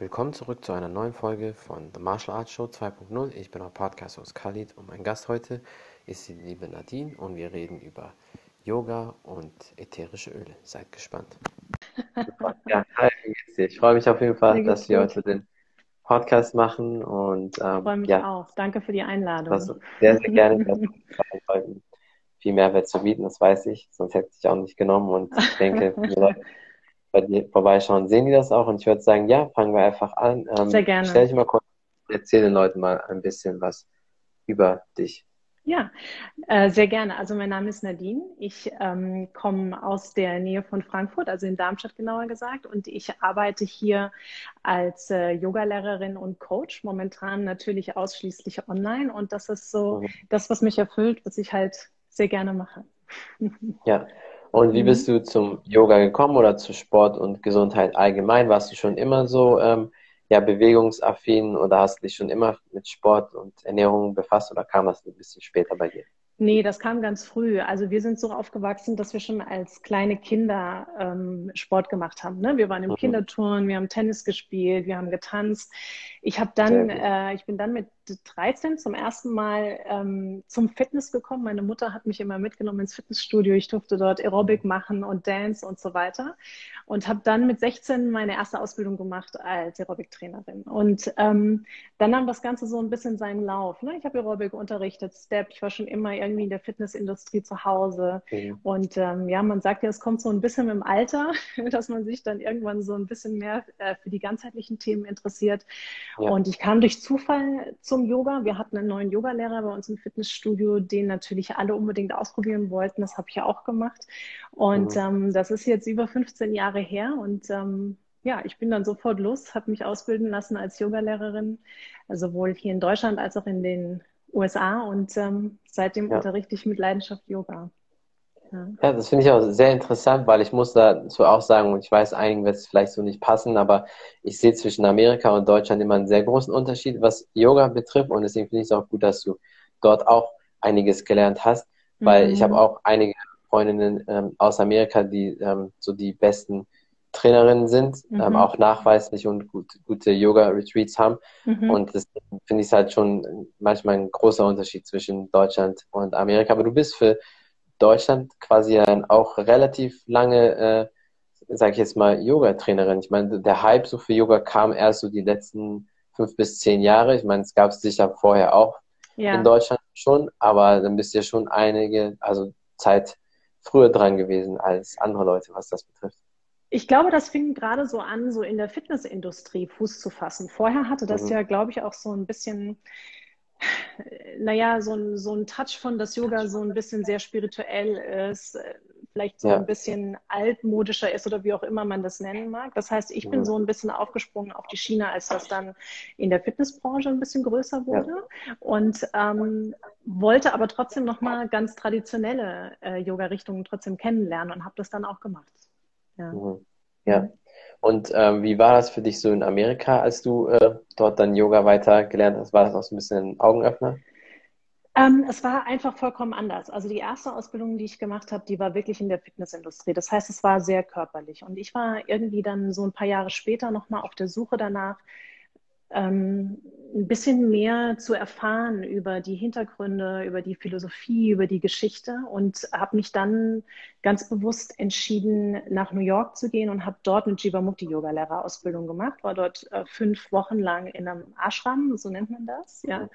Willkommen zurück zu einer neuen Folge von The Martial Arts Show 2.0. Ich bin euer Podcast-Host Khalid und mein Gast heute ist die liebe Nadine und wir reden über Yoga und ätherische Öle. Seid gespannt. ja, hi, wie geht's dir? Ich freue mich auf jeden Fall, dass wir heute den Podcast machen und ähm, ich freue mich ja, auch. Danke für die Einladung. Sehr, sehr gerne. viel Mehrwert zu bieten, das weiß ich, sonst hätte ich auch nicht genommen und ich denke, die Leute bei dir vorbeischauen, sehen die das auch? Und ich würde sagen, ja, fangen wir einfach an. Ähm, Sehr gerne. Stell dich mal kurz, erzähl den Leuten mal ein bisschen was über dich. Ja, äh, sehr gerne. Also mein Name ist Nadine. Ich ähm, komme aus der Nähe von Frankfurt, also in Darmstadt genauer gesagt, und ich arbeite hier als äh, Yogalehrerin und Coach, momentan natürlich ausschließlich online. Und das ist so mhm. das, was mich erfüllt, was ich halt sehr gerne mache. Ja, und wie mhm. bist du zum Yoga gekommen oder zu Sport und Gesundheit allgemein? Warst du schon immer so ähm, ja, bewegungsaffin oder hast dich schon immer mit Sport und Ernährung befasst oder kam das ein bisschen später bei dir? Nee, das kam ganz früh. Also wir sind so aufgewachsen, dass wir schon als kleine Kinder ähm, Sport gemacht haben. Ne? Wir waren im mhm. Kinderturnen, wir haben Tennis gespielt, wir haben getanzt. Ich habe dann, äh, ich bin dann mit 13 zum ersten Mal ähm, zum Fitness gekommen. Meine Mutter hat mich immer mitgenommen ins Fitnessstudio. Ich durfte dort Aerobic machen und Dance und so weiter. Und habe dann mit 16 meine erste Ausbildung gemacht als Aerobic-Trainerin. Und ähm, dann nahm das Ganze so ein bisschen seinen Lauf. Ne? Ich habe Aerobic unterrichtet, Step. Ich war schon immer irgendwie in der Fitnessindustrie zu Hause. Mhm. Und ähm, ja, man sagt ja, es kommt so ein bisschen im Alter, dass man sich dann irgendwann so ein bisschen mehr äh, für die ganzheitlichen Themen interessiert. Ja. Und ich kam durch Zufall zum Yoga. Wir hatten einen neuen Yogalehrer bei uns im Fitnessstudio, den natürlich alle unbedingt ausprobieren wollten. Das habe ich ja auch gemacht. Und mhm. ähm, das ist jetzt über 15 Jahre her und ähm, ja, ich bin dann sofort los, habe mich ausbilden lassen als Yogalehrerin, sowohl hier in Deutschland als auch in den USA und ähm, seitdem ja. unterrichte ich mit Leidenschaft Yoga. Ja, ja das finde ich auch sehr interessant, weil ich muss dazu auch sagen, und ich weiß, einigen wird es vielleicht so nicht passen, aber ich sehe zwischen Amerika und Deutschland immer einen sehr großen Unterschied, was Yoga betrifft und deswegen finde ich es auch gut, dass du dort auch einiges gelernt hast, weil mhm. ich habe auch einige Freundinnen ähm, aus Amerika, die ähm, so die besten Trainerinnen sind, ähm, mhm. ähm, auch nachweislich und gut, gute Yoga-Retreats haben. Mhm. Und das finde ich halt schon manchmal ein großer Unterschied zwischen Deutschland und Amerika. Aber du bist für Deutschland quasi dann auch relativ lange, äh, sage ich jetzt mal, Yoga-Trainerin. Ich meine, der Hype so für Yoga kam erst so die letzten fünf bis zehn Jahre. Ich meine, es gab es sicher vorher auch ja. in Deutschland schon, aber dann bist du ja schon einige, also Zeit früher dran gewesen als andere Leute, was das betrifft. Ich glaube, das fing gerade so an, so in der Fitnessindustrie Fuß zu fassen. Vorher hatte das mhm. ja, glaube ich, auch so ein bisschen, naja, so ein, so ein Touch von, dass Yoga so ein bisschen sehr spirituell ist, vielleicht so ja. ein bisschen altmodischer ist oder wie auch immer man das nennen mag. Das heißt, ich bin so ein bisschen aufgesprungen auf die Schiene, als das dann in der Fitnessbranche ein bisschen größer wurde ja. und ähm, wollte aber trotzdem nochmal ganz traditionelle äh, Yoga-Richtungen trotzdem kennenlernen und habe das dann auch gemacht. Ja. Mhm. ja. Und ähm, wie war das für dich so in Amerika, als du äh, dort dann Yoga weiter gelernt hast? War das auch so ein bisschen ein Augenöffner? Ähm, es war einfach vollkommen anders. Also die erste Ausbildung, die ich gemacht habe, die war wirklich in der Fitnessindustrie. Das heißt, es war sehr körperlich. Und ich war irgendwie dann so ein paar Jahre später nochmal auf der Suche danach, ähm, ein bisschen mehr zu erfahren über die Hintergründe, über die Philosophie, über die Geschichte und habe mich dann ganz bewusst entschieden, nach New York zu gehen und habe dort eine Jivamukti-Yoga-Lehrerausbildung gemacht, war dort äh, fünf Wochen lang in einem Ashram, so nennt man das, ja.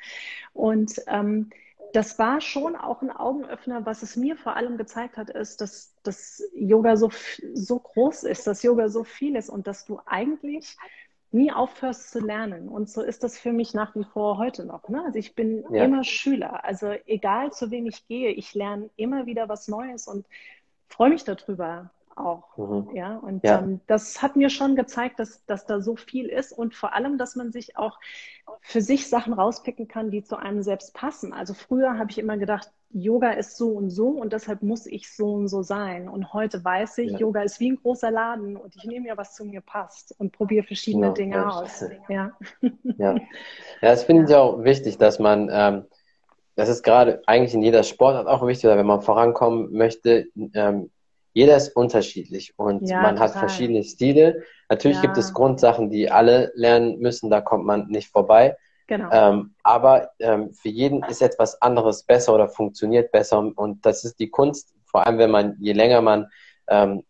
Und ähm, das war schon auch ein Augenöffner. Was es mir vor allem gezeigt hat, ist, dass das Yoga so, so groß ist, dass Yoga so viel ist und dass du eigentlich nie aufhörst zu lernen. Und so ist das für mich nach wie vor heute noch. Ne? Also ich bin ja. immer Schüler. Also egal zu wem ich gehe, ich lerne immer wieder was Neues und freue mich darüber auch. Mhm. Ja, und ja. Ähm, das hat mir schon gezeigt, dass, dass da so viel ist und vor allem, dass man sich auch für sich Sachen rauspicken kann, die zu einem selbst passen. Also früher habe ich immer gedacht, Yoga ist so und so und deshalb muss ich so und so sein. Und heute weiß ich, ja. Yoga ist wie ein großer Laden und ich nehme ja, was zu mir passt und probiere verschiedene genau, Dinge aus. Ja. ja. ja, das finde ich auch wichtig, dass man, ähm, das ist gerade eigentlich in jeder Sportart auch wichtig, wenn man vorankommen möchte, ähm, jeder ist unterschiedlich und Ja, man hat total. verschiedene Stile. Natürlich gibt es Ja, Grundsachen, die alle lernen müssen, da kommt man nicht vorbei. Genau. Ähm, aber ähm, für jeden ist etwas anderes besser oder funktioniert besser. Und das ist die Kunst, vor allem wenn man, je länger man, ähm,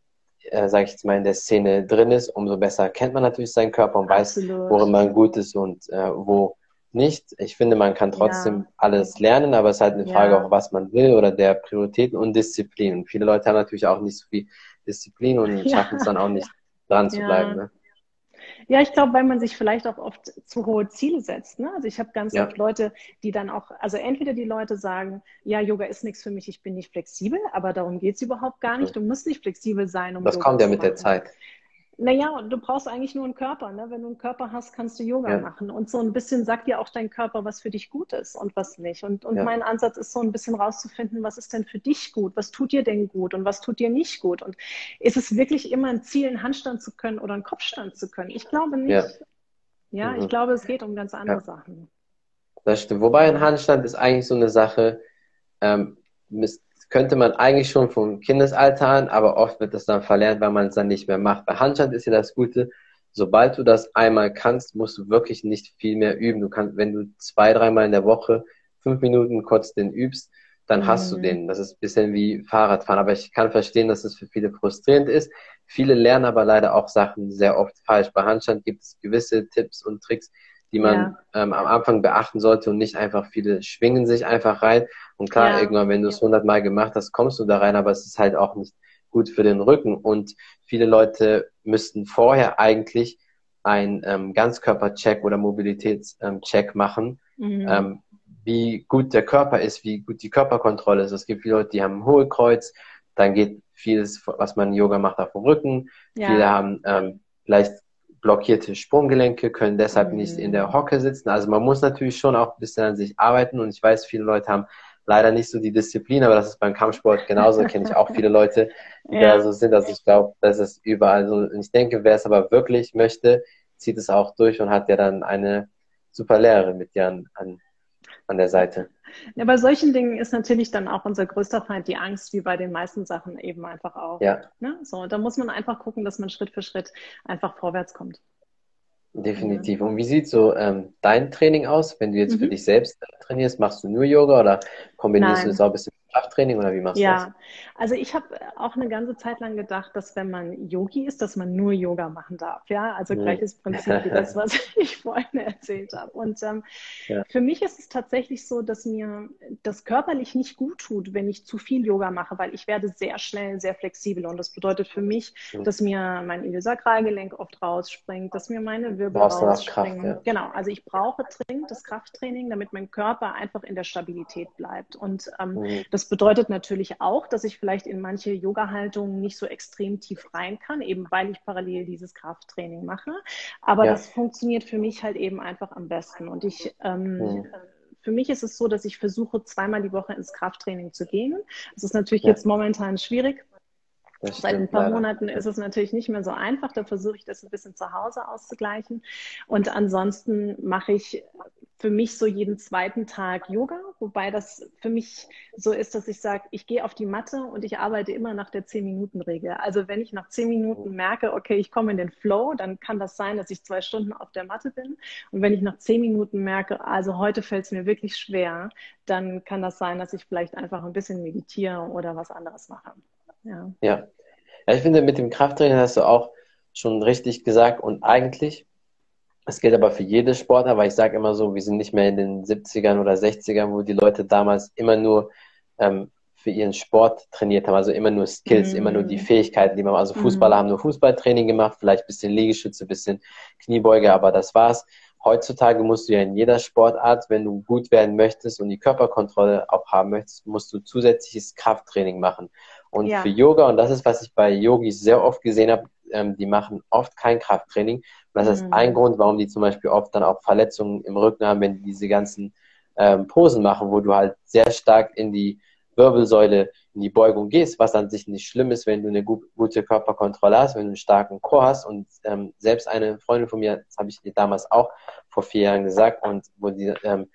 äh, sage ich jetzt mal, in der Szene drin ist, umso besser kennt man natürlich seinen Körper und weiß, Absolut. worin man gut ist und äh, wo nicht. Ich finde, man kann trotzdem Ja, alles lernen, aber es ist halt eine Frage ja, auch, was man will oder der Prioritäten und Disziplin. Und viele Leute haben natürlich auch nicht so viel Disziplin und schaffen es ja, dann auch nicht dran zu bleiben. ja. Ne? Ja, ich glaube, weil man sich vielleicht auch oft zu hohe Ziele setzt. Ne? Also ich habe ganz Ja, oft Leute, die dann auch, also entweder die Leute sagen, ja, Yoga ist nichts für mich, ich bin nicht flexibel, aber darum geht's überhaupt gar nicht. Du musst nicht flexibel sein, um das Yoga kommt ja mit der. Zeit. Naja, und du brauchst eigentlich nur einen Körper. Ne? Wenn du einen Körper hast, kannst du Yoga Ja, machen. Und so ein bisschen sagt dir auch dein Körper, was für dich gut ist und was nicht. Und, und ja, mein Ansatz ist so ein bisschen rauszufinden, was ist denn für dich gut? Was tut dir denn gut und was tut dir nicht gut? Und ist es wirklich immer ein Ziel, einen Handstand zu können oder einen Kopfstand zu können? Ich glaube ja, nicht. Ja, ich mhm. glaube, es geht um ganz andere ja. Sachen. Das stimmt. Wobei ein Ja. Handstand ist eigentlich so eine Sache, ähm, könnte man eigentlich schon vom Kindesalter an, aber oft wird das dann verlernt, weil man es dann nicht mehr macht. Bei Handstand ist ja das Gute, sobald du das einmal kannst, musst du wirklich nicht viel mehr üben. Du kannst, wenn du zwei, dreimal in der Woche fünf Minuten kurz den übst, dann hast du Mhm. den. Das ist ein bisschen wie Fahrradfahren, aber ich kann verstehen, dass es für viele frustrierend ist. Viele lernen aber leider auch Sachen sehr oft falsch. Bei Handstand gibt es gewisse Tipps und Tricks, die man Ja, ähm, am Anfang beachten sollte und nicht einfach viele schwingen sich einfach rein. Und klar, ja, irgendwann, wenn du es hundertmal gemacht hast, kommst du da rein, aber es ist halt auch nicht gut für den Rücken. Und viele Leute müssten vorher eigentlich einen ähm, Ganzkörpercheck oder Mobilitätscheck machen, mhm. ähm, wie gut der Körper ist, wie gut die Körperkontrolle ist. Es gibt viele Leute, die haben ein Hohlkreuz, dann geht vieles, was man Yoga macht, auf dem Rücken. Viele Ja, haben ähm, vielleicht blockierte Sprunggelenke, können deshalb nicht in der mhm. Hocke sitzen. Also man muss natürlich schon auch ein bisschen an sich arbeiten und ich weiß, viele Leute haben leider nicht so die Disziplin, aber das ist beim Kampfsport genauso, kenne ich auch viele Leute, die da Ja, so sind. Also ich glaube, das ist überall so. Und ich denke, wer es aber wirklich möchte, zieht es auch durch und hat ja dann eine super Lehrerin mit dir an, an, an der Seite. Ja, bei solchen Dingen ist natürlich dann auch unser größter Feind die Angst, wie bei den meisten Sachen eben einfach auch. Ja, Ne? So, da muss man einfach gucken, dass man Schritt für Schritt einfach vorwärts kommt. Definitiv. Und wie sieht so ähm, dein Training aus, wenn du jetzt für Mhm. dich selbst trainierst? Machst du nur Yoga oder kombinierst du das Nein. auch ein bisschen Krafttraining oder wie machst du das? Ja, also ich habe auch eine ganze Zeit lang gedacht, dass wenn man Yogi ist, dass man nur Yoga machen darf. Ja, also Mhm. gleiches Prinzip wie das, was ich vorhin erzählt habe. Und ähm, Ja, für mich ist es tatsächlich so, dass mir das körperlich nicht gut tut, wenn ich zu viel Yoga mache, weil ich werde sehr schnell sehr flexibel. Und das bedeutet für mich, Mhm. dass mir mein Iliosakralgelenk oft rausspringt, dass mir meine Wirbel brauchst noch Kraft, rausspringen. ja. Genau, also ich brauche dringend das Krafttraining, damit mein Körper einfach in der Stabilität bleibt. Und ähm, Mhm. das bedeutet natürlich auch, dass ich vielleicht in manche Yoga-Haltungen nicht so extrem tief rein kann, eben weil ich parallel dieses Krafttraining mache. Aber Ja. das funktioniert für mich halt eben einfach am besten. Und ich ähm, Mhm. für mich ist es so, dass ich versuche, zweimal die Woche ins Krafttraining zu gehen. Das ist natürlich Ja, jetzt momentan schwierig. Das Seit ein paar leider. Monaten ist es natürlich nicht mehr so einfach. Da versuche ich das ein bisschen zu Hause auszugleichen. Und ansonsten mache ich für mich so jeden zweiten Tag Yoga, wobei das für mich so ist, dass ich sage, ich gehe auf die Matte und ich arbeite immer nach der 10-Minuten-Regel. Also wenn ich nach 10 Minuten merke, okay, ich komme in den Flow, dann kann das sein, dass ich zwei Stunden auf der Matte bin. Und wenn ich nach 10 Minuten merke, also heute fällt es mir wirklich schwer, dann kann das sein, dass ich vielleicht einfach ein bisschen meditiere oder was anderes mache. Ja. Ja. Ja, ich finde, mit dem Krafttraining hast du auch schon richtig gesagt und eigentlich, es gilt aber für jede Sportart, weil ich sage immer so, wir sind nicht mehr in den 70ern oder 60ern, wo die Leute damals immer nur ähm, für ihren Sport trainiert haben, also immer nur Skills, immer nur die Mm, Fähigkeiten, die man, also Fußballer mm, haben nur Fußballtraining gemacht, vielleicht ein bisschen Liegestütze, ein bisschen Kniebeuge, aber das war's. Heutzutage musst du ja in jeder Sportart, wenn du gut werden möchtest und die Körperkontrolle auch haben möchtest, musst du zusätzliches Krafttraining machen. Und für ja. Yoga, und das ist, was ich bei Yogis sehr oft gesehen habe, ähm, die machen oft kein Krafttraining. Und das ist ein Grund, warum die zum Beispiel oft dann auch Verletzungen im Rücken haben, wenn die diese ganzen ähm, Posen machen, wo du halt sehr stark in die Wirbelsäule, in die Beugung gehst, was an sich nicht schlimm ist, wenn du eine gu gute Körperkontrolle hast, wenn du einen starken Core hast. Und ähm, selbst eine Freundin von mir, das habe ich ihr damals auch vor vier Jahren gesagt, und wo die ähm,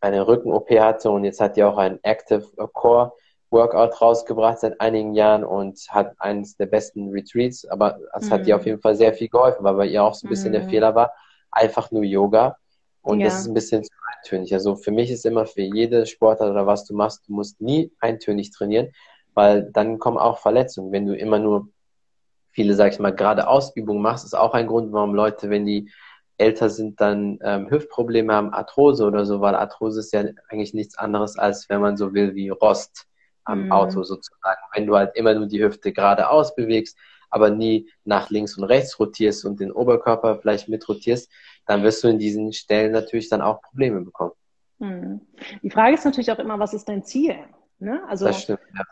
eine Rücken-OP hatte und jetzt hat die auch einen Active Core, Workout rausgebracht seit einigen Jahren und hat eines der besten Retreats, aber es mhm. hat ihr auf jeden Fall sehr viel geholfen, weil bei ihr auch so ein bisschen mhm. der Fehler war, einfach nur Yoga. Und ja. das ist ein bisschen zu eintönig. Also für mich ist immer für jede Sportart oder was du machst, du musst nie eintönig trainieren, weil dann kommen auch Verletzungen. Wenn du immer nur viele, sag ich mal, gerade Ausübungen machst, ist auch ein Grund, warum Leute, wenn die älter sind, dann ähm, Hüftprobleme haben, Arthrose oder so, weil Arthrose ist ja eigentlich nichts anderes als, wenn man so will, wie Rost am mhm. Auto sozusagen. Wenn du halt immer nur die Hüfte geradeaus bewegst, aber nie nach links und rechts rotierst und den Oberkörper vielleicht mitrotierst, dann wirst du in diesen Stellen natürlich dann auch Probleme bekommen. Mhm. Die Frage ist natürlich auch immer, was ist dein Ziel? Ne? Also das stimmt, ja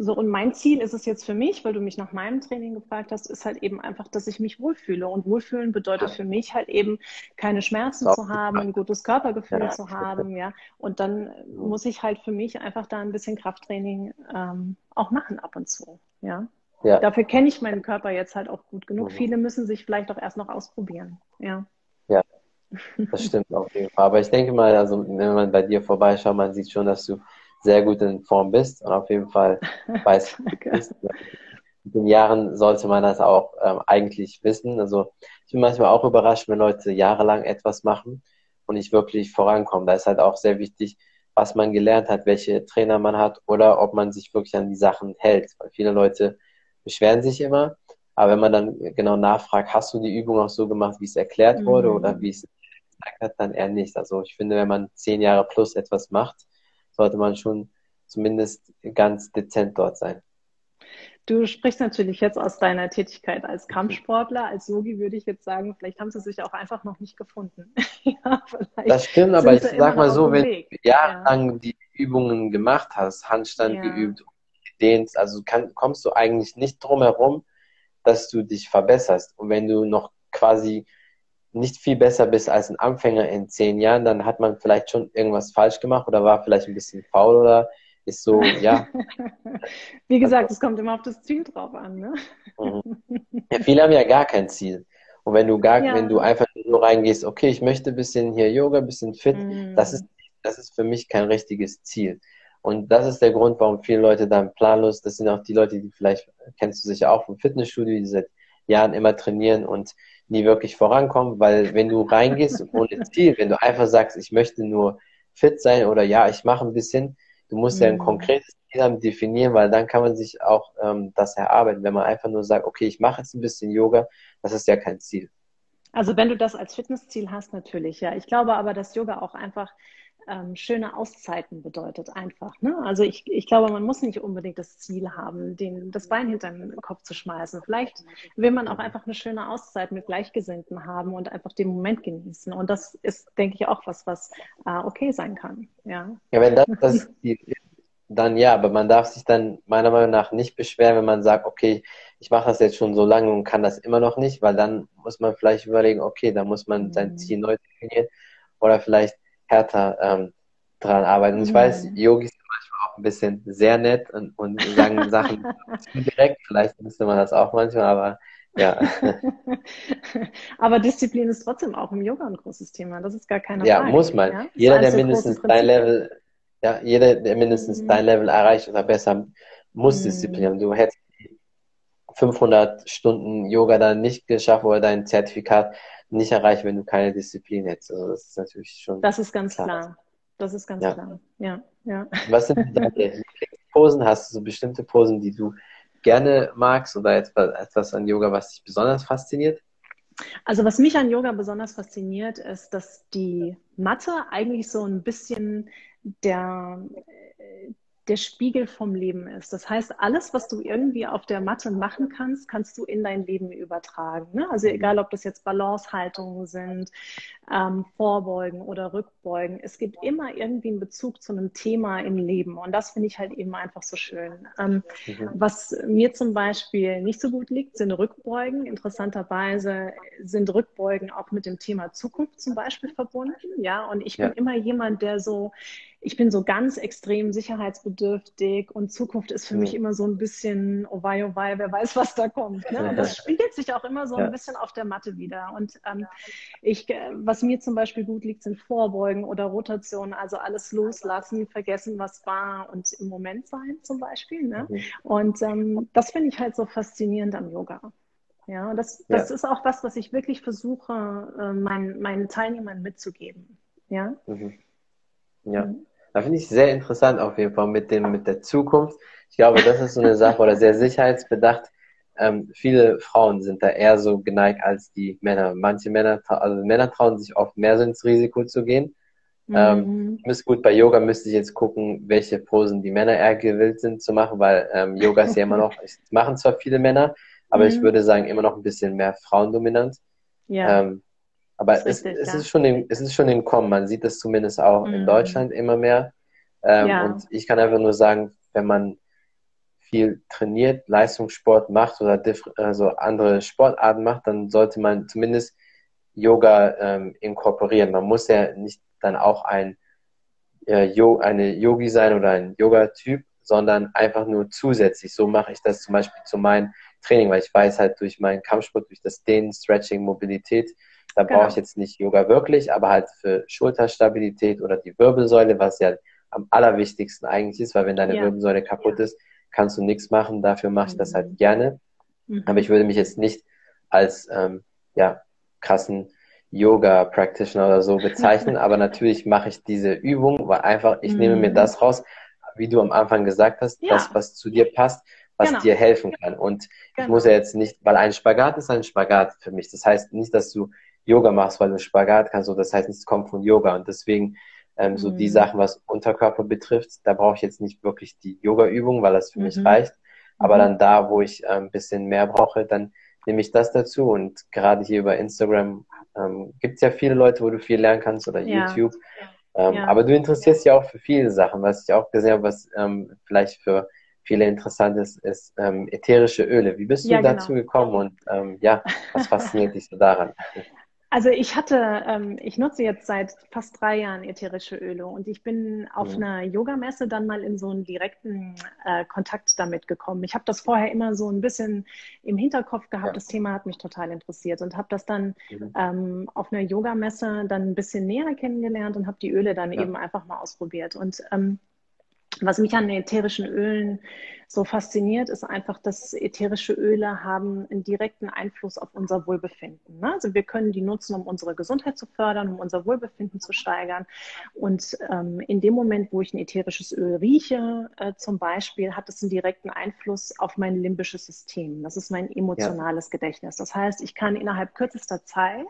so, und mein Ziel ist es jetzt für mich, weil du mich nach meinem Training gefragt hast, ist halt eben einfach, dass ich mich wohlfühle. Und Wohlfühlen bedeutet für mich halt eben, keine Schmerzen zu haben, ein gutes Körpergefühl ja. zu haben, ja. Und dann muss ich halt für mich einfach da ein bisschen Krafttraining ähm, auch machen ab und zu, ja. ja. Dafür kenne ich meinen Körper jetzt halt auch gut genug. Mhm. Viele müssen sich vielleicht auch erst noch ausprobieren, ja. Ja, das stimmt auf jeden Fall. Aber ich denke mal, also wenn man bei dir vorbeischaut, man sieht schon, dass du sehr gut in Form bist und auf jeden Fall weiß, bist. Mit den Jahren sollte man das auch ähm, eigentlich wissen. Also ich bin manchmal auch überrascht, wenn Leute jahrelang etwas machen und nicht wirklich vorankommen. Da ist halt auch sehr wichtig, was man gelernt hat, welche Trainer man hat oder ob man sich wirklich an die Sachen hält. Weil viele Leute beschweren sich immer, aber wenn man dann genau nachfragt, hast du die Übung auch so gemacht, wie es erklärt wurde mhm. oder wie es gesagt hat, dann eher nicht. Also ich finde, wenn man zehn Jahre plus etwas macht, sollte man schon zumindest ganz dezent dort sein. Du sprichst natürlich jetzt aus deiner Tätigkeit als Kampfsportler, als Yogi würde ich jetzt sagen, vielleicht haben sie sich auch einfach noch nicht gefunden. ja, das stimmt, aber ich sag mal so, wenn Weg. du jahrelang ja. die Übungen gemacht hast, Handstand ja. geübt, dehnst, also kann, kommst du eigentlich nicht drum herum, dass du dich verbesserst. Und wenn du noch quasi nicht viel besser bist als ein Anfänger in zehn Jahren, dann hat man vielleicht schon irgendwas falsch gemacht oder war vielleicht ein bisschen faul oder ist so, ja. Wie gesagt, es kommt immer auf das Ziel drauf an, ne? Mhm. Ja, viele haben ja gar kein Ziel. Und wenn du gar, ja. wenn du einfach nur reingehst, okay, ich möchte ein bisschen hier Yoga, ein bisschen fit, mhm. das ist, das ist für mich kein richtiges Ziel. Und das ist der Grund, warum viele Leute dann planlos, das sind auch die Leute, die vielleicht, kennst du sicher auch vom Fitnessstudio, die seit Jahren immer trainieren und nie wirklich vorankommen, weil wenn du reingehst ohne Ziel, wenn du einfach sagst, ich möchte nur fit sein oder ja, ich mache ein bisschen, du musst mhm. ja ein mhm. konkretes Ziel haben, definieren, weil dann kann man sich auch ähm, das erarbeiten. Wenn man einfach nur sagt, okay, ich mache jetzt ein bisschen Yoga, das ist ja kein Ziel. Also wenn du das als Fitnessziel hast, natürlich, ja. Ich glaube aber, dass Yoga auch einfach ähm, schöne Auszeiten bedeutet einfach. Ne? Also ich, ich glaube, man muss nicht unbedingt das Ziel haben, den, das Bein hinter den Kopf zu schmeißen. Vielleicht will man auch einfach eine schöne Auszeit mit Gleichgesinnten haben und einfach den Moment genießen. Und das ist, denke ich, auch was, was äh, okay sein kann. Ja, ja wenn das das Ziel ist, dann ja, aber man darf sich dann meiner Meinung nach nicht beschweren, wenn man sagt, okay, ich mache das jetzt schon so lange und kann das immer noch nicht, weil dann muss man vielleicht überlegen, okay, da muss man sein mhm. Ziel neu definieren oder vielleicht härter ähm, dran arbeiten. Und ich weiß. Yogis sind manchmal auch ein bisschen sehr nett und, und sagen Sachen zu direkt. Vielleicht müsste man das auch manchmal, aber ja. aber Disziplin ist trotzdem auch im Yoga ein großes Thema. Das ist gar keine Frage. Ja, muss man. Ja? Jeder, der mindestens dein Level, ja, jeder, der mindestens mhm. dein Level erreicht oder besser, muss mhm. Disziplin haben. Du hättest 500 Stunden Yoga dann nicht geschafft oder dein Zertifikat nicht erreichen, wenn du keine Disziplin hättest. Also das ist natürlich schon. Das ist ganz klar. klar. Das ist ganz ja. klar. Ja, ja. Was sind deine Posen? Hast du so bestimmte Posen, die du gerne magst oder etwas, etwas an Yoga, was dich besonders fasziniert? Also was mich an Yoga besonders fasziniert, ist, dass die Matte eigentlich so ein bisschen der, der Spiegel vom Leben ist. Das heißt, alles, was du irgendwie auf der Matte machen kannst, kannst du in dein Leben übertragen. Ne? Also mhm. egal, ob das jetzt Balancehaltungen sind, ähm, Vorbeugen oder Rückbeugen, es gibt immer irgendwie einen Bezug zu einem Thema im Leben. Und das finde ich halt eben einfach so schön. Ähm, mhm. Was mir zum Beispiel nicht so gut liegt, sind Rückbeugen. Interessanterweise sind Rückbeugen auch mit dem Thema Zukunft zum Beispiel verbunden. Ja, und ich bin ja. immer jemand, der so ich bin so ganz extrem sicherheitsbedürftig und Zukunft ist für ja. mich immer so ein bisschen, oh wei, oh wei, wer weiß, was da kommt. Ne? Und das spiegelt sich auch immer so ein bisschen auf der Matte wieder. Und ähm, ich, äh, was mir zum Beispiel gut liegt, sind Vorbeugen oder Rotationen, also alles loslassen, vergessen, was war und im Moment sein zum Beispiel. Ne? Mhm. Und ähm, das finde ich halt so faszinierend am Yoga. Ja, das, das ja. ist auch was, was ich wirklich versuche, äh, meinen, meinen Teilnehmern mitzugeben. Ja. Mhm. Ja. Mhm. Da finde ich sehr interessant auf jeden Fall mit dem, mit der Zukunft. Ich glaube, das ist so eine Sache oder sehr sicherheitsbedacht. Ähm, viele Frauen sind da eher so geneigt als die Männer. Manche Männer, also Männer trauen sich oft mehr so ins Risiko zu gehen. Ähm, mhm. Ähm, gut, bei Yoga müsste ich jetzt gucken, welche Posen die Männer eher gewillt sind zu machen, weil ähm, Yoga ist ja immer noch, machen zwar viele Männer, aber mhm. ich würde sagen, immer noch ein bisschen mehr frauendominant. Ja. Ähm, aber es, richtig, es, ja. ist schon im, es ist schon im Kommen. Man sieht das zumindest auch mhm. in Deutschland immer mehr. Ähm, ja. Und ich kann einfach nur sagen, wenn man viel trainiert, Leistungssport macht oder also andere Sportarten macht, dann sollte man zumindest Yoga ähm, inkorporieren. Man muss ja nicht dann auch ein äh, eine Yogi sein oder ein Yoga-Typ, sondern einfach nur zusätzlich. So mache ich das zum Beispiel zu meinem Training, weil ich weiß halt durch meinen Kampfsport, durch das Dehnen, Stretching, Mobilität, da genau. brauche ich jetzt nicht Yoga wirklich, aber halt für Schulterstabilität oder die Wirbelsäule, was ja am allerwichtigsten eigentlich ist, weil wenn deine ja. Wirbelsäule kaputt ja. ist, kannst du nichts machen. Dafür mache ich das halt mhm. gerne. Mhm. Aber ich würde mich jetzt nicht als ähm, ja, krassen Yoga-Practitioner oder so bezeichnen. aber natürlich mache ich diese Übung, weil einfach, ich mhm. nehme mir mhm. das raus, wie du am Anfang gesagt hast, ja. das, was zu dir passt, was genau. dir helfen kann. Und genau. ich muss ja jetzt nicht, weil ein Spagat ist ein Spagat für mich. Das heißt nicht, dass du Yoga machst, weil du Spagat kannst, so das heißt, es kommt von Yoga und deswegen ähm, so die mhm. Sachen, was Unterkörper betrifft, da brauche ich jetzt nicht wirklich die Yoga-Übung, weil das für mhm. mich reicht. Aber mhm. dann da, wo ich ein ähm, bisschen mehr brauche, dann nehme ich das dazu. Und gerade hier über Instagram ähm, gibt es ja viele Leute, wo du viel lernen kannst oder ja. YouTube. Ähm, ja. Aber du interessierst ja auch für viele Sachen, was ich auch gesehen habe, was ähm, vielleicht für viele interessant ist, ist ähm, ätherische Öle. Wie bist du ja, dazu genau. gekommen und ähm, ja, was fasziniert dich so daran? Also ich hatte, ähm, ich nutze jetzt seit fast drei Jahren ätherische Öle und ich bin auf mhm. einer Yogamesse dann mal in so einen direkten äh, Kontakt damit gekommen. Ich habe das vorher immer so ein bisschen im Hinterkopf gehabt. Ja. Das Thema hat mich total interessiert und habe das dann mhm. ähm, auf einer Yogamesse dann ein bisschen näher kennengelernt und habe die Öle dann ja. eben einfach mal ausprobiert. Und ähm, was mich an ätherischen Ölen so fasziniert, ist einfach, dass ätherische Öle haben einen direkten Einfluss auf unser Wohlbefinden. Ne? Also wir können die nutzen, um unsere Gesundheit zu fördern, um unser Wohlbefinden zu steigern. Und ähm, in dem Moment, wo ich ein ätherisches Öl rieche, äh, zum Beispiel, hat es einen direkten Einfluss auf mein limbisches System. Das ist mein emotionales ja. Gedächtnis. Das heißt, ich kann innerhalb kürzester Zeit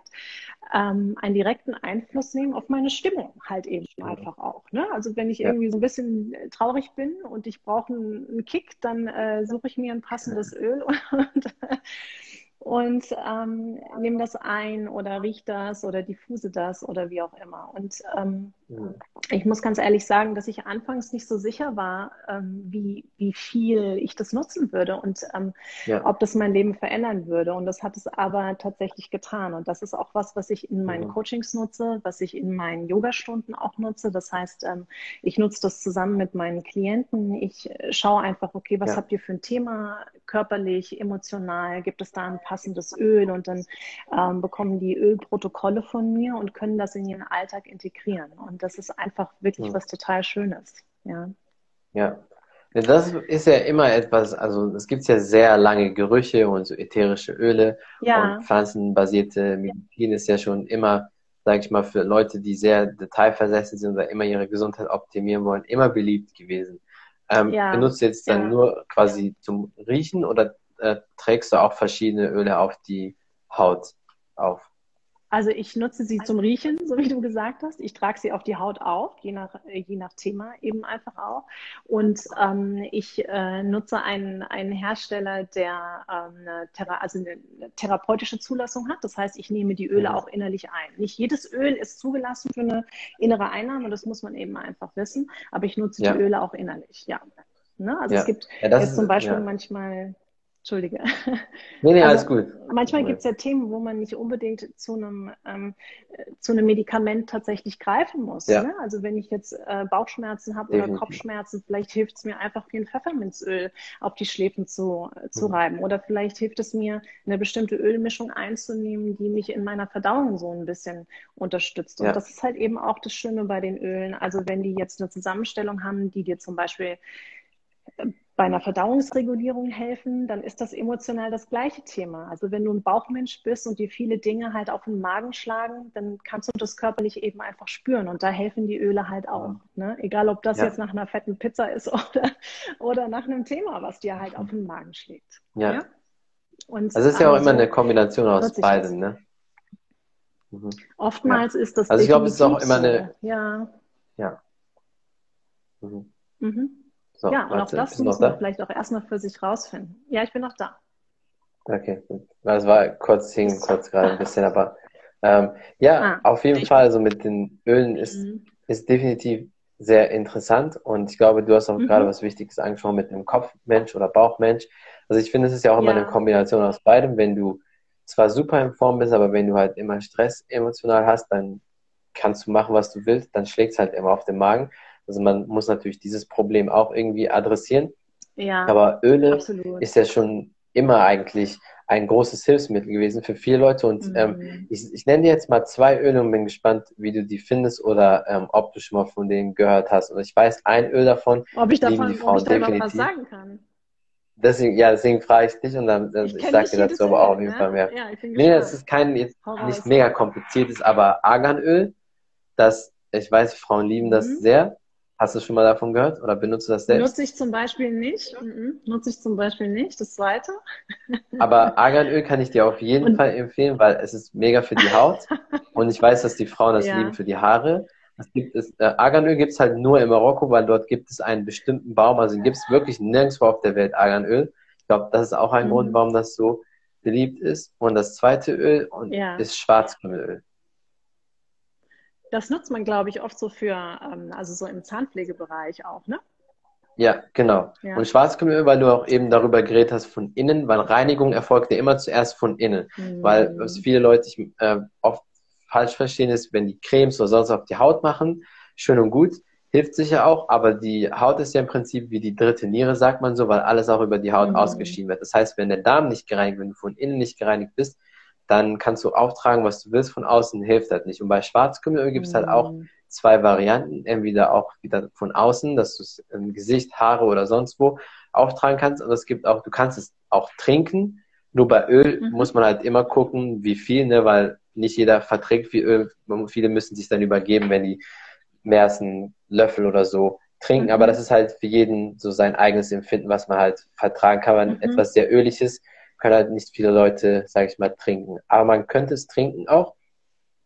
ähm, einen direkten Einfluss nehmen auf meine Stimmung halt eben einfach auch. Ne? Also wenn ich ja. irgendwie so ein bisschen traurig bin und ich brauche einen Kick, dann äh, suche ich mir ein passendes Öl und, und ähm, nehme das ein oder rieche das oder diffuse das oder wie auch immer. Und ähm. Ich muss ganz ehrlich sagen, dass ich anfangs nicht so sicher war, ähm, wie, wie viel ich das nutzen würde und ähm, ja. ob das mein Leben verändern würde. Und das hat es aber tatsächlich getan. Und das ist auch was, was ich in meinen ja. Coachings nutze, was ich in meinen Yogastunden auch nutze. Das heißt, ähm, ich nutze das zusammen mit meinen Klienten. Ich äh, schaue einfach, okay, was habt ihr für ein Thema, körperlich, emotional? Gibt es da ein passendes Öl? Und dann ähm, bekommen die Ölprotokolle von mir und können das in ihren Alltag integrieren. Und und das ist einfach wirklich ja. was total Schönes. Ja. Ja. Das ist ja immer etwas, also es gibt ja sehr lange Gerüche und so ätherische Öle ja. und pflanzenbasierte Medizin ist ja schon immer, sage ich mal, für Leute, die sehr detailversessen sind oder immer ihre Gesundheit optimieren wollen, immer beliebt gewesen. Ähm, ja. Benutzt du jetzt dann ja. nur quasi zum Riechen oder äh, trägst du auch verschiedene Öle auf die Haut auf? Also ich nutze sie zum Riechen, so wie du gesagt hast. Ich trage sie auf die Haut auf, je nach, je nach Thema eben einfach auch. Und ähm, ich äh, nutze einen, einen Hersteller, der ähm, eine, Thera also eine therapeutische Zulassung hat. Das heißt, ich nehme die Öle auch innerlich ein. Nicht jedes Öl ist zugelassen für eine innere Einnahme, das muss man eben einfach wissen. Aber ich nutze ja. die Öle auch innerlich, ja. Ne? Also ja. es gibt ja, jetzt zum Beispiel manchmal Entschuldige. Nee, nee, alles gut. Manchmal gibt es ja Themen, wo man nicht unbedingt zu einem, ähm, zu einem Medikament tatsächlich greifen muss. Ja. Ne? Also wenn ich jetzt äh, Bauchschmerzen habe oder Kopfschmerzen, vielleicht hilft es mir einfach viel Pfefferminzöl auf die Schläfen zu, äh, zu mhm. reiben. Oder vielleicht hilft es mir, eine bestimmte Ölmischung einzunehmen, die mich in meiner Verdauung so ein bisschen unterstützt. Und ja. das ist halt eben auch das Schöne bei den Ölen. Also wenn die jetzt eine Zusammenstellung haben, die dir zum Beispiel bei einer Verdauungsregulierung helfen, dann ist das emotional das gleiche Thema. Also wenn du ein Bauchmensch bist und dir viele Dinge halt auf den Magen schlagen, dann kannst du das körperlich eben einfach spüren. Und da helfen die Öle halt auch. Ne? Egal, ob das ja. jetzt nach einer fetten Pizza ist oder, oder nach einem Thema, was dir halt auf den Magen schlägt. Ja. ja? Und also es ist ja auch immer eine Kombination aus beiden. Ne? Mhm. Oftmals ja. ist das. Also ich glaube, es ist auch immer eine. Ja. Ja. Mhm. Mhm. So, ja, und auch das muss man da? vielleicht auch erstmal für sich rausfinden. Ja, ich bin noch da. Okay, Das war kurz hing, kurz gerade ein bisschen, aber ähm, ja, ah, auf jeden Fall, also mit den Ölen ist, mhm. ist definitiv sehr interessant und ich glaube, du hast auch mhm. gerade was Wichtiges angesprochen mit dem Kopfmensch oder Bauchmensch. Also ich finde, es ist ja auch immer ja. eine Kombination aus beidem. Wenn du zwar super in Form bist, aber wenn du halt immer Stress emotional hast, dann kannst du machen, was du willst, dann schlägt es halt immer auf den Magen. Also man muss natürlich dieses Problem auch irgendwie adressieren. Ja, Aber Öle absolut. ist ja schon immer eigentlich ein großes Hilfsmittel gewesen für viele Leute. Und mhm. ähm, ich, ich nenne dir jetzt mal zwei Öle und bin gespannt, wie du die findest oder ähm, ob du schon mal von denen gehört hast. Und ich weiß ein Öl davon, ob ich davon, die Frauen ob ich definitiv. was sagen kann. Deswegen, ja, deswegen frage ich dich und dann ich, ich sage dir dazu aber auch auf jeden Fall mehr. Ja, nee, das ist kein jetzt nicht mega kompliziertes, aber Arganöl, das, ich weiß, Frauen lieben das mhm. sehr. Hast du schon mal davon gehört oder benutzt du das selbst? Nutze ich zum Beispiel nicht. Mhm. Nutze ich zum Beispiel nicht. Das zweite. Aber Arganöl kann ich dir auf jeden Und Fall empfehlen, weil es ist mega für die Haut. Und ich weiß, dass die Frauen das ja. lieben für die Haare. Es gibt es, äh, Arganöl gibt es halt nur in Marokko, weil dort gibt es einen bestimmten Baum. Also gibt es wirklich nirgendwo auf der Welt Arganöl. Ich glaube, das ist auch ein mhm. Grund, warum das so beliebt ist. Und das zweite Öl und ja. ist Schwarzkümmelöl. Das nutzt man, glaube ich, oft so für, ähm, also so im Zahnpflegebereich auch, ne? Ja, genau. Ja. Und Schwarzkümmelöl, weil du auch eben darüber geredet hast von innen, weil Reinigung erfolgt ja immer zuerst von innen. Mhm. Weil was viele Leute äh, oft falsch verstehen ist, wenn die Cremes oder sonst auf die Haut machen, schön und gut, hilft sicher auch, aber die Haut ist ja im Prinzip wie die dritte Niere, sagt man so, weil alles auch über die Haut mhm. ausgeschieden wird. Das heißt, wenn der Darm nicht gereinigt, wenn du von innen nicht gereinigt bist, dann kannst du auftragen, was du willst von außen, hilft halt nicht. Und bei Schwarzkümmelöl gibt es halt auch mhm. zwei Varianten, entweder auch wieder von außen, dass du es im Gesicht, Haare oder sonst wo auftragen kannst. Und es gibt auch, du kannst es auch trinken. Nur bei Öl mhm. muss man halt immer gucken, wie viel, ne, weil nicht jeder verträgt viel Öl. Viele müssen sich dann übergeben, wenn die mehr als einen Löffel oder so trinken. Mhm. Aber das ist halt für jeden so sein eigenes Empfinden, was man halt vertragen kann. Man mhm. etwas sehr Öliges können halt nicht viele Leute, sage ich mal, trinken. Aber man könnte es trinken auch.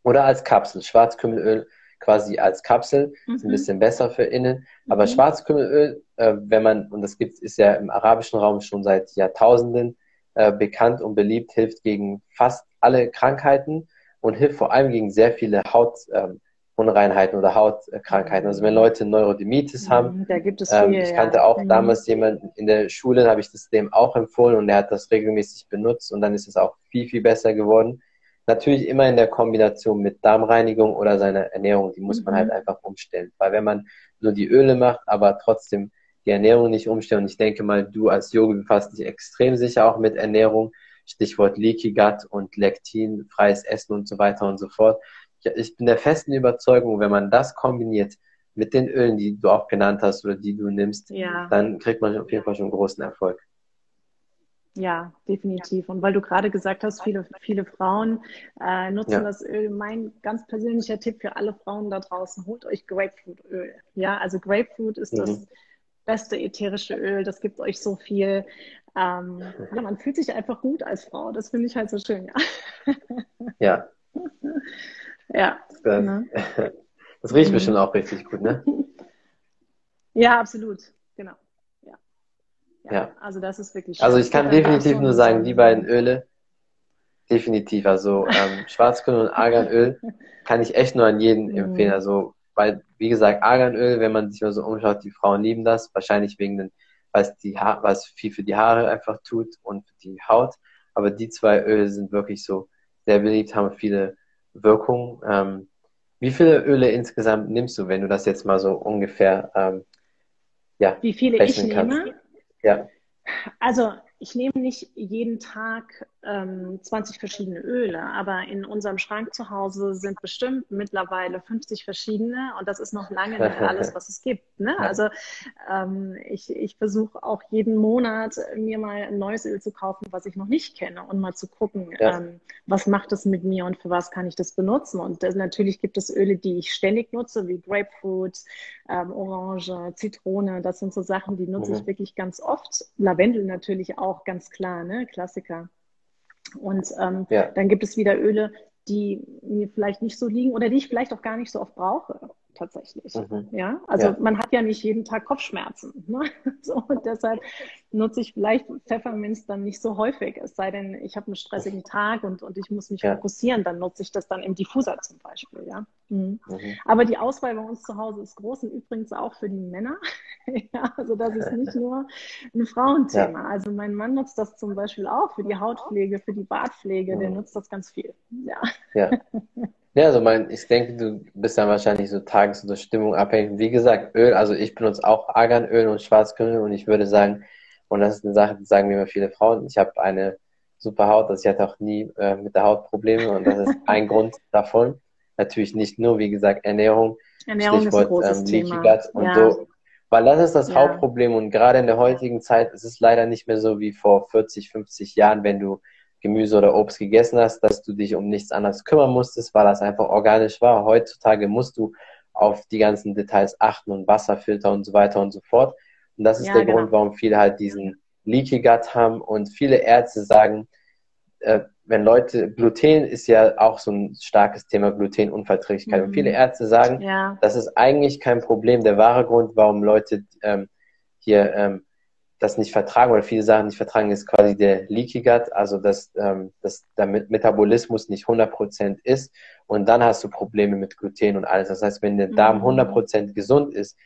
Oder als Kapsel. Schwarzkümmelöl quasi als Kapsel mhm. ist ein bisschen besser für innen. Aber mhm. Schwarzkümmelöl, äh, wenn man, und das gibt, ist ja im arabischen Raum schon seit Jahrtausenden äh, bekannt und beliebt, hilft gegen fast alle Krankheiten und hilft vor allem gegen sehr viele Haut, ähm, Unreinheiten oder Hautkrankheiten. Also wenn Leute Neurodermitis haben, mhm, da gibt es ähm, viel, ähm, ich kannte ja. auch mhm. damals jemanden in der Schule, habe ich das dem auch empfohlen und er hat das regelmäßig benutzt und dann ist es auch viel, viel besser geworden. Natürlich immer in der Kombination mit Darmreinigung oder seiner Ernährung, die muss man halt mhm. einfach umstellen. Weil wenn man nur die Öle macht, aber trotzdem die Ernährung nicht umstellen, und ich denke mal, du als Yogi befasst dich extrem sicher auch mit Ernährung, Stichwort Leaky Gut und Lektin, freies Essen und so weiter und so fort ich bin der festen Überzeugung, wenn man das kombiniert mit den Ölen, die du auch genannt hast oder die du nimmst, ja. dann kriegt man auf jeden Fall schon großen Erfolg. Ja, definitiv. Und weil du gerade gesagt hast, viele, viele Frauen äh, nutzen ja. das Öl. Mein ganz persönlicher Tipp für alle Frauen da draußen, holt euch Grapefruitöl. Ja, also Grapefruit ist mhm. das beste ätherische Öl. Das gibt euch so viel. Ähm, ja, man fühlt sich einfach gut als Frau. Das finde ich halt so schön, ja. Ja. Ja. Das, ne? das riecht mhm. bestimmt auch richtig gut, ne? Ja, absolut. Genau. Ja. ja. ja. Also das ist wirklich Also ich kann definitiv nur sagen, die beiden Öle, definitiv. Also ähm, Schwarzkohle und Arganöl kann ich echt nur an jeden mhm. empfehlen. Also, weil, wie gesagt, Arganöl, wenn man sich mal so umschaut, die Frauen lieben das, wahrscheinlich wegen den was die ha was viel für die Haare einfach tut und für die Haut. Aber die zwei Öle sind wirklich so sehr beliebt, haben viele Wirkungen. Ähm, wie viele Öle insgesamt nimmst du, wenn du das jetzt mal so ungefähr ähm, ja, Wie viele ich kannst? nehme? Ja. Also ich nehme nicht jeden Tag ähm, 20 verschiedene Öle, aber in unserem Schrank zu Hause sind bestimmt mittlerweile 50 verschiedene und das ist noch lange nicht alles, was es gibt. Ne? Also ähm, ich, ich versuche auch jeden Monat mir mal ein neues Öl zu kaufen, was ich noch nicht kenne und mal zu gucken, ja. ähm, was macht es mit mir und für was kann ich das benutzen. Und das, natürlich gibt es Öle, die ich ständig nutze, wie Grapefruit, ähm, Orange, Zitrone. Das sind so Sachen, die nutze mhm. ich wirklich ganz oft. Lavendel natürlich auch, ganz klar, ne? Klassiker. Und ähm, ja. dann gibt es wieder Öle, die mir vielleicht nicht so liegen oder die ich vielleicht auch gar nicht so oft brauche tatsächlich. Mhm. Ja, also ja. man hat ja nicht jeden Tag Kopfschmerzen. Ne? So, und deshalb nutze ich vielleicht Pfefferminz dann nicht so häufig. Es sei denn, ich habe einen stressigen Tag und, und ich muss mich ja. fokussieren, dann nutze ich das dann im Diffuser zum Beispiel. Ja? Mhm. Mhm. Aber die Auswahl bei uns zu Hause ist groß und übrigens auch für die Männer. ja, also das ist nicht nur ein Frauenthema. Ja. Also mein Mann nutzt das zum Beispiel auch für die Hautpflege, für die Bartpflege, der mhm. nutzt das ganz viel. Ja. ja. Ja, also mein, ich denke, du bist dann wahrscheinlich so tages- oder Stimmung abhängig. Wie gesagt, Öl, also ich benutze auch Arganöl und Schwarzkümmel und ich würde sagen, und das ist eine Sache, die sagen mir immer viele Frauen, ich habe eine super Haut, also ich hatte auch nie äh, mit der Haut Probleme und das ist ein Grund davon. Natürlich nicht nur, wie gesagt, Ernährung, Ernährung Stichwort, ist ein großes ähm, Thema. und ja. so. Weil das ist das ja. Hauptproblem und gerade in der heutigen Zeit ist es leider nicht mehr so wie vor 40, 50 Jahren, wenn du Gemüse oder Obst gegessen hast, dass du dich um nichts anderes kümmern musstest, weil das einfach organisch war. Heutzutage musst du auf die ganzen Details achten und Wasserfilter und so weiter und so fort. Und das ist ja, der genau. Grund, warum viele halt diesen Leaky Gut haben und viele Ärzte sagen, äh, wenn Leute, Gluten ist ja auch so ein starkes Thema, Glutenunverträglichkeit. Mhm. Und viele Ärzte sagen, ja. das ist eigentlich kein Problem. Der wahre Grund, warum Leute ähm, hier ähm, das nicht vertragen oder viele Sachen nicht vertragen, ist quasi der Leaky Gut, also dass, ähm, dass der Metabolismus nicht 100% ist und dann hast du Probleme mit Gluten und alles. Das heißt, wenn der Darm 100% mhm. gesund ist,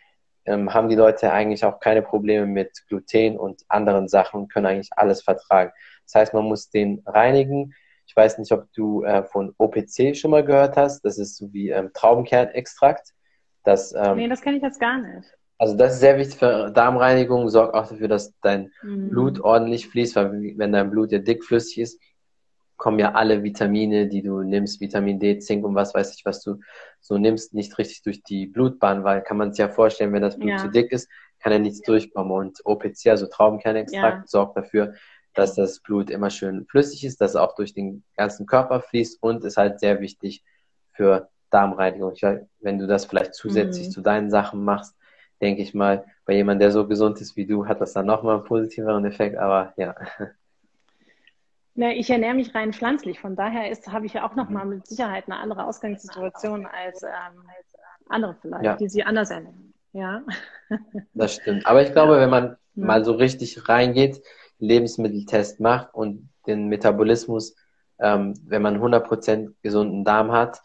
ähm, haben die Leute eigentlich auch keine Probleme mit Gluten und anderen Sachen und können eigentlich alles vertragen. Das heißt, man muss den reinigen. Ich weiß nicht, ob du äh, von OPC schon mal gehört hast. Das ist so wie ähm, Traubenkernextrakt. Das, ähm, nee, das kenne ich jetzt gar nicht. Also das ist sehr wichtig für Darmreinigung, sorgt auch dafür, dass dein mhm. Blut ordentlich fließt, weil wenn dein Blut ja dickflüssig ist, kommen ja alle Vitamine, die du nimmst, Vitamin D, Zink und was weiß ich, was du so nimmst, nicht richtig durch die Blutbahn, weil kann man sich ja vorstellen, wenn das Blut ja. zu dick ist, kann ja nichts durchkommen. Und OPC, also Traubenkernextrakt, ja. sorgt dafür, dass das Blut immer schön flüssig ist, dass es auch durch den ganzen Körper fließt und ist halt sehr wichtig für Darmreinigung. Ich, wenn du das vielleicht zusätzlich mhm. zu deinen Sachen machst, denke ich mal, bei jemandem, der so gesund ist wie du, hat das dann nochmal einen positiveren Effekt, aber ja. Na, ich ernähre mich rein pflanzlich, von daher ist, habe ich ja auch nochmal mhm. mit Sicherheit eine andere Ausgangssituation als, ähm, als andere vielleicht, ja. die sich anders ernähren. Ja. Das stimmt. Aber ich glaube, wenn man ja. mal so richtig reingeht, Lebensmitteltest macht und den Metabolismus, ähm, wenn man 100% gesunden Darm hat,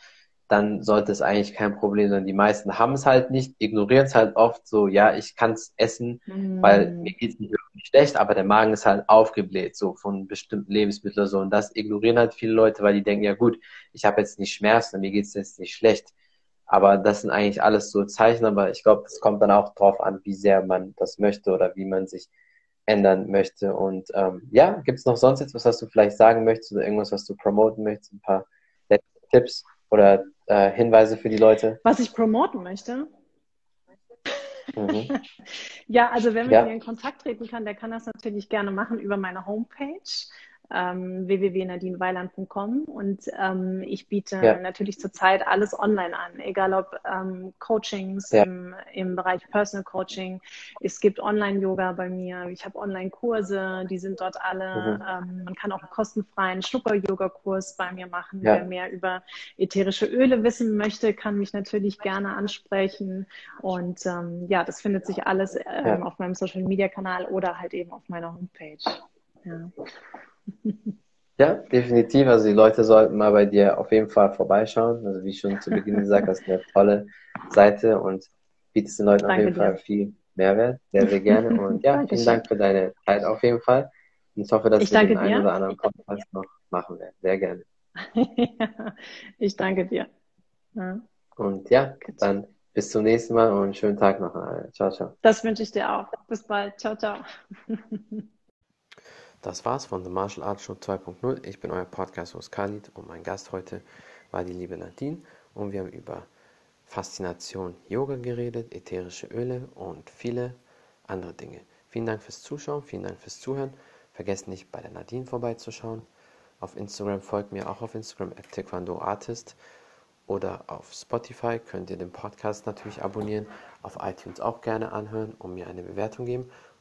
dann sollte es eigentlich kein Problem sein. Die meisten haben es halt nicht, ignorieren es halt oft so, ja, ich kann es essen, mm. weil mir geht es nicht wirklich schlecht, aber der Magen ist halt aufgebläht, so von bestimmten Lebensmitteln so. Und das ignorieren halt viele Leute, weil die denken, ja gut, ich habe jetzt nicht Schmerzen, mir geht es jetzt nicht schlecht. Aber das sind eigentlich alles so Zeichen, aber ich glaube, es kommt dann auch drauf an, wie sehr man das möchte oder wie man sich ändern möchte. Und ähm, ja, gibt es noch sonst etwas, was du vielleicht sagen möchtest oder irgendwas, was du promoten möchtest? Ein paar Tipps oder äh, Hinweise für die Leute? Was ich promoten möchte? Mhm. ja, also wenn man ja. mir in Kontakt treten kann, der kann das natürlich gerne machen über meine Homepage ähm, www.nadineweiland.com und ähm, ich biete ja. natürlich zurzeit alles online an, egal ob ähm, Coachings ja. im, im Bereich Personal Coaching. Es gibt Online-Yoga bei mir, ich habe Online-Kurse, die sind dort alle. Mhm. Ähm, man kann auch einen kostenfreien Schnupper-Yoga-Kurs bei mir machen. Ja. Wer mehr über ätherische Öle wissen möchte, kann mich natürlich gerne ansprechen. Und ähm, ja, das findet sich alles ähm, auf meinem Social-Media-Kanal oder halt eben auf meiner Homepage. Ja. Ja, definitiv. Also die Leute sollten mal bei dir auf jeden Fall vorbeischauen. Also wie schon zu Beginn gesagt, hast du eine tolle Seite und bietest den Leuten Danke auf jeden dir. Fall viel Mehrwert, sehr, sehr gerne. Und ja, vielen Dank für deine Zeit auf jeden Fall. Und ich hoffe, dass ich wir den einen oder anderen Podcast noch machen werden. Sehr gerne. ich danke dir. Ja. Und ja, dann bis zum nächsten Mal und schönen Tag noch. Ciao, ciao. Das wünsche ich dir auch. Bis bald. Ciao, ciao. Das war's von The Martial Arts Show 2.0. Ich bin euer Podcast-Host Khalid und mein Gast heute war die liebe Nadine und wir haben über Faszination Yoga geredet, ätherische Öle und viele andere Dinge. Vielen Dank fürs Zuschauen, vielen Dank fürs Zuhören. Vergesst nicht bei der Nadine vorbeizuschauen. Auf Instagram folgt mir auch auf Instagram at Taekwondo Artist oder auf Spotify könnt ihr den Podcast natürlich abonnieren, auf iTunes auch gerne anhören und mir eine Bewertung geben.